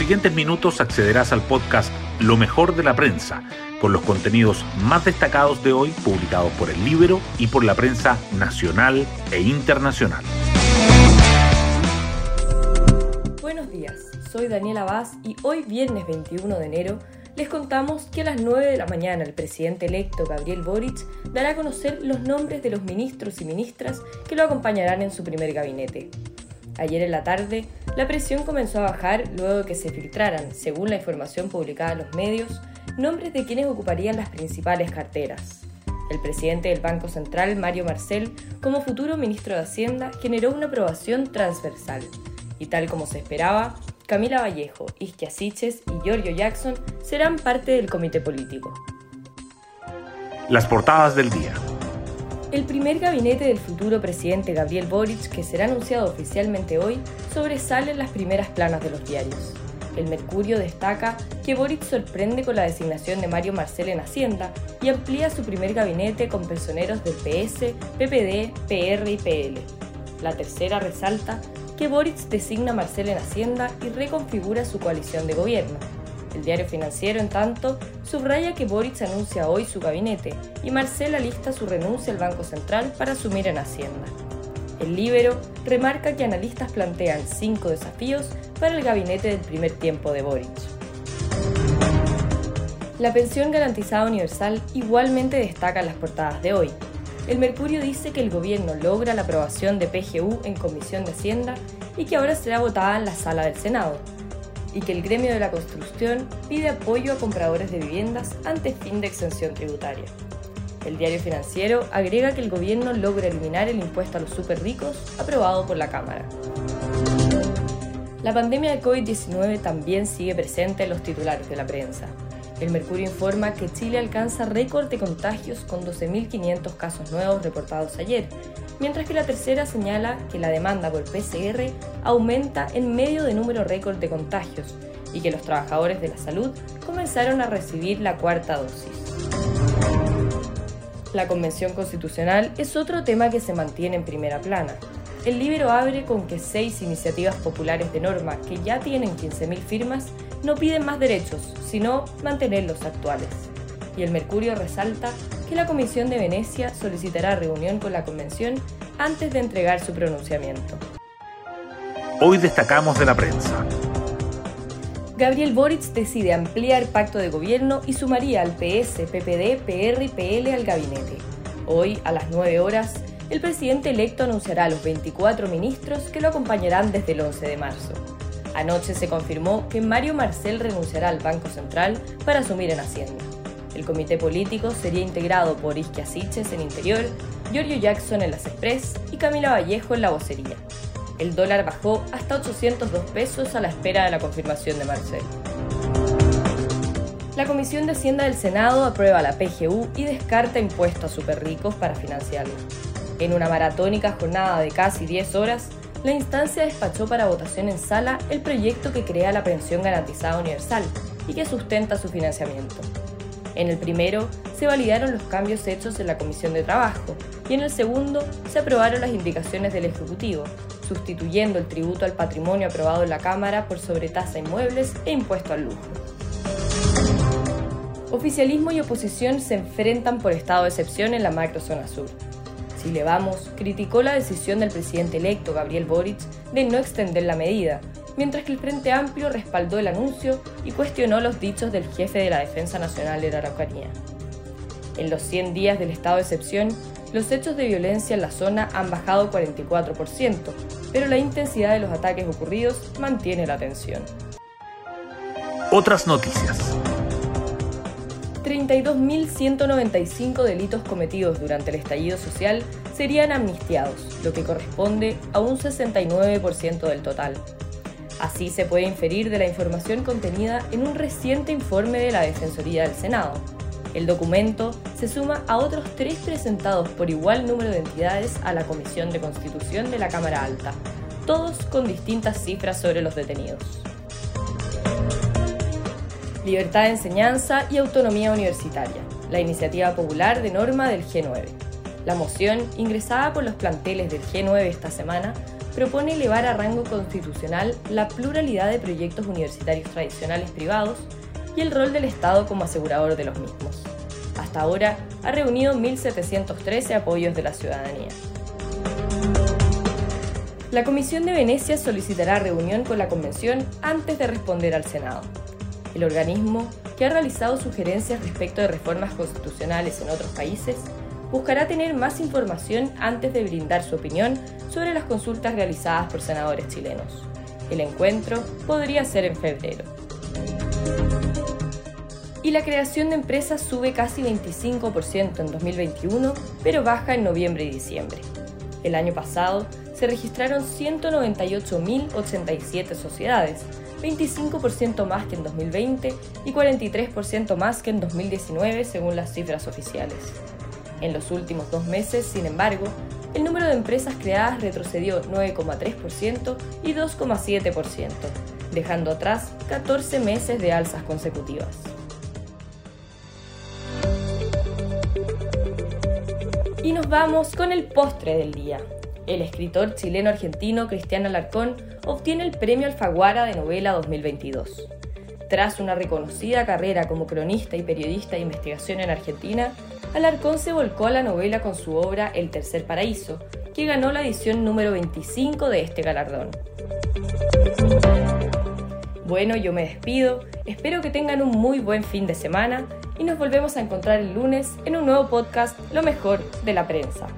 siguientes minutos accederás al podcast Lo mejor de la prensa, con los contenidos más destacados de hoy publicados por el libro y por la prensa nacional e internacional. Buenos días, soy Daniela Vaz y hoy viernes 21 de enero les contamos que a las 9 de la mañana el presidente electo Gabriel Boric dará a conocer los nombres de los ministros y ministras que lo acompañarán en su primer gabinete. Ayer en la tarde, la presión comenzó a bajar luego de que se filtraran, según la información publicada en los medios, nombres de quienes ocuparían las principales carteras. El presidente del Banco Central, Mario Marcel, como futuro ministro de Hacienda, generó una aprobación transversal. Y tal como se esperaba, Camila Vallejo, Isquia Siches y Giorgio Jackson serán parte del comité político. Las portadas del día. El primer gabinete del futuro presidente Gabriel Boric, que será anunciado oficialmente hoy, sobresale en las primeras planas de los diarios. El Mercurio destaca que Boric sorprende con la designación de Mario Marcel en Hacienda y amplía su primer gabinete con personeros del PS, PPD, PR y PL. La tercera resalta que Boric designa a Marcel en Hacienda y reconfigura su coalición de gobierno. El diario financiero, en tanto, subraya que Boric anuncia hoy su gabinete y Marcel alista su renuncia al Banco Central para asumir en Hacienda. El Libero remarca que analistas plantean cinco desafíos para el gabinete del primer tiempo de Boric. La pensión garantizada universal igualmente destaca en las portadas de hoy. El Mercurio dice que el gobierno logra la aprobación de PGU en Comisión de Hacienda y que ahora será votada en la sala del Senado y que el gremio de la construcción pide apoyo a compradores de viviendas ante fin de exención tributaria. El diario financiero agrega que el gobierno logra eliminar el impuesto a los super ricos aprobado por la Cámara. La pandemia de COVID-19 también sigue presente en los titulares de la prensa. El Mercurio informa que Chile alcanza récord de contagios con 12.500 casos nuevos reportados ayer, mientras que la tercera señala que la demanda por PCR aumenta en medio de número récord de contagios y que los trabajadores de la salud comenzaron a recibir la cuarta dosis. La Convención Constitucional es otro tema que se mantiene en primera plana. El libro abre con que seis iniciativas populares de norma que ya tienen 15.000 firmas no piden más derechos, sino mantener los actuales. Y el Mercurio resalta que la Comisión de Venecia solicitará reunión con la Convención antes de entregar su pronunciamiento. Hoy destacamos de la prensa. Gabriel Boric decide ampliar pacto de gobierno y sumaría al PS, PPD, PR y PL al gabinete. Hoy, a las 9 horas, el presidente electo anunciará a los 24 ministros que lo acompañarán desde el 11 de marzo. Anoche se confirmó que Mario Marcel renunciará al Banco Central para asumir en Hacienda. El comité político sería integrado por Isquia Siches en Interior, Giorgio Jackson en las Express y Camila Vallejo en la vocería. El dólar bajó hasta 802 pesos a la espera de la confirmación de Marcel. La Comisión de Hacienda del Senado aprueba la PGU y descarta impuestos a superricos para financiarla. En una maratónica jornada de casi 10 horas, la instancia despachó para votación en sala el proyecto que crea la pensión garantizada universal y que sustenta su financiamiento. En el primero se validaron los cambios hechos en la Comisión de Trabajo y en el segundo se aprobaron las indicaciones del Ejecutivo, sustituyendo el tributo al patrimonio aprobado en la Cámara por sobretasa inmuebles e impuesto al lujo. Oficialismo y oposición se enfrentan por estado de excepción en la macrozona sur. Chile Vamos criticó la decisión del presidente electo Gabriel Boric de no extender la medida, mientras que el Frente Amplio respaldó el anuncio y cuestionó los dichos del jefe de la Defensa Nacional de la Araucanía. En los 100 días del estado de excepción, los hechos de violencia en la zona han bajado 44%, pero la intensidad de los ataques ocurridos mantiene la tensión. Otras noticias. 32.195 delitos cometidos durante el estallido social serían amnistiados, lo que corresponde a un 69% del total. Así se puede inferir de la información contenida en un reciente informe de la Defensoría del Senado. El documento se suma a otros tres presentados por igual número de entidades a la Comisión de Constitución de la Cámara Alta, todos con distintas cifras sobre los detenidos. Libertad de enseñanza y autonomía universitaria, la iniciativa popular de norma del G9. La moción, ingresada por los planteles del G9 esta semana, propone elevar a rango constitucional la pluralidad de proyectos universitarios tradicionales privados y el rol del Estado como asegurador de los mismos. Hasta ahora ha reunido 1.713 apoyos de la ciudadanía. La Comisión de Venecia solicitará reunión con la Convención antes de responder al Senado. El organismo, que ha realizado sugerencias respecto de reformas constitucionales en otros países, buscará tener más información antes de brindar su opinión sobre las consultas realizadas por senadores chilenos. El encuentro podría ser en febrero. Y la creación de empresas sube casi 25% en 2021, pero baja en noviembre y diciembre. El año pasado se registraron 198.087 sociedades, 25% más que en 2020 y 43% más que en 2019 según las cifras oficiales. En los últimos dos meses, sin embargo, el número de empresas creadas retrocedió 9,3% y 2,7%, dejando atrás 14 meses de alzas consecutivas. Y nos vamos con el postre del día. El escritor chileno-argentino Cristian Alarcón obtiene el Premio Alfaguara de Novela 2022. Tras una reconocida carrera como cronista y periodista de investigación en Argentina, Alarcón se volcó a la novela con su obra El Tercer Paraíso, que ganó la edición número 25 de este galardón. Bueno, yo me despido, espero que tengan un muy buen fin de semana y nos volvemos a encontrar el lunes en un nuevo podcast Lo mejor de la prensa.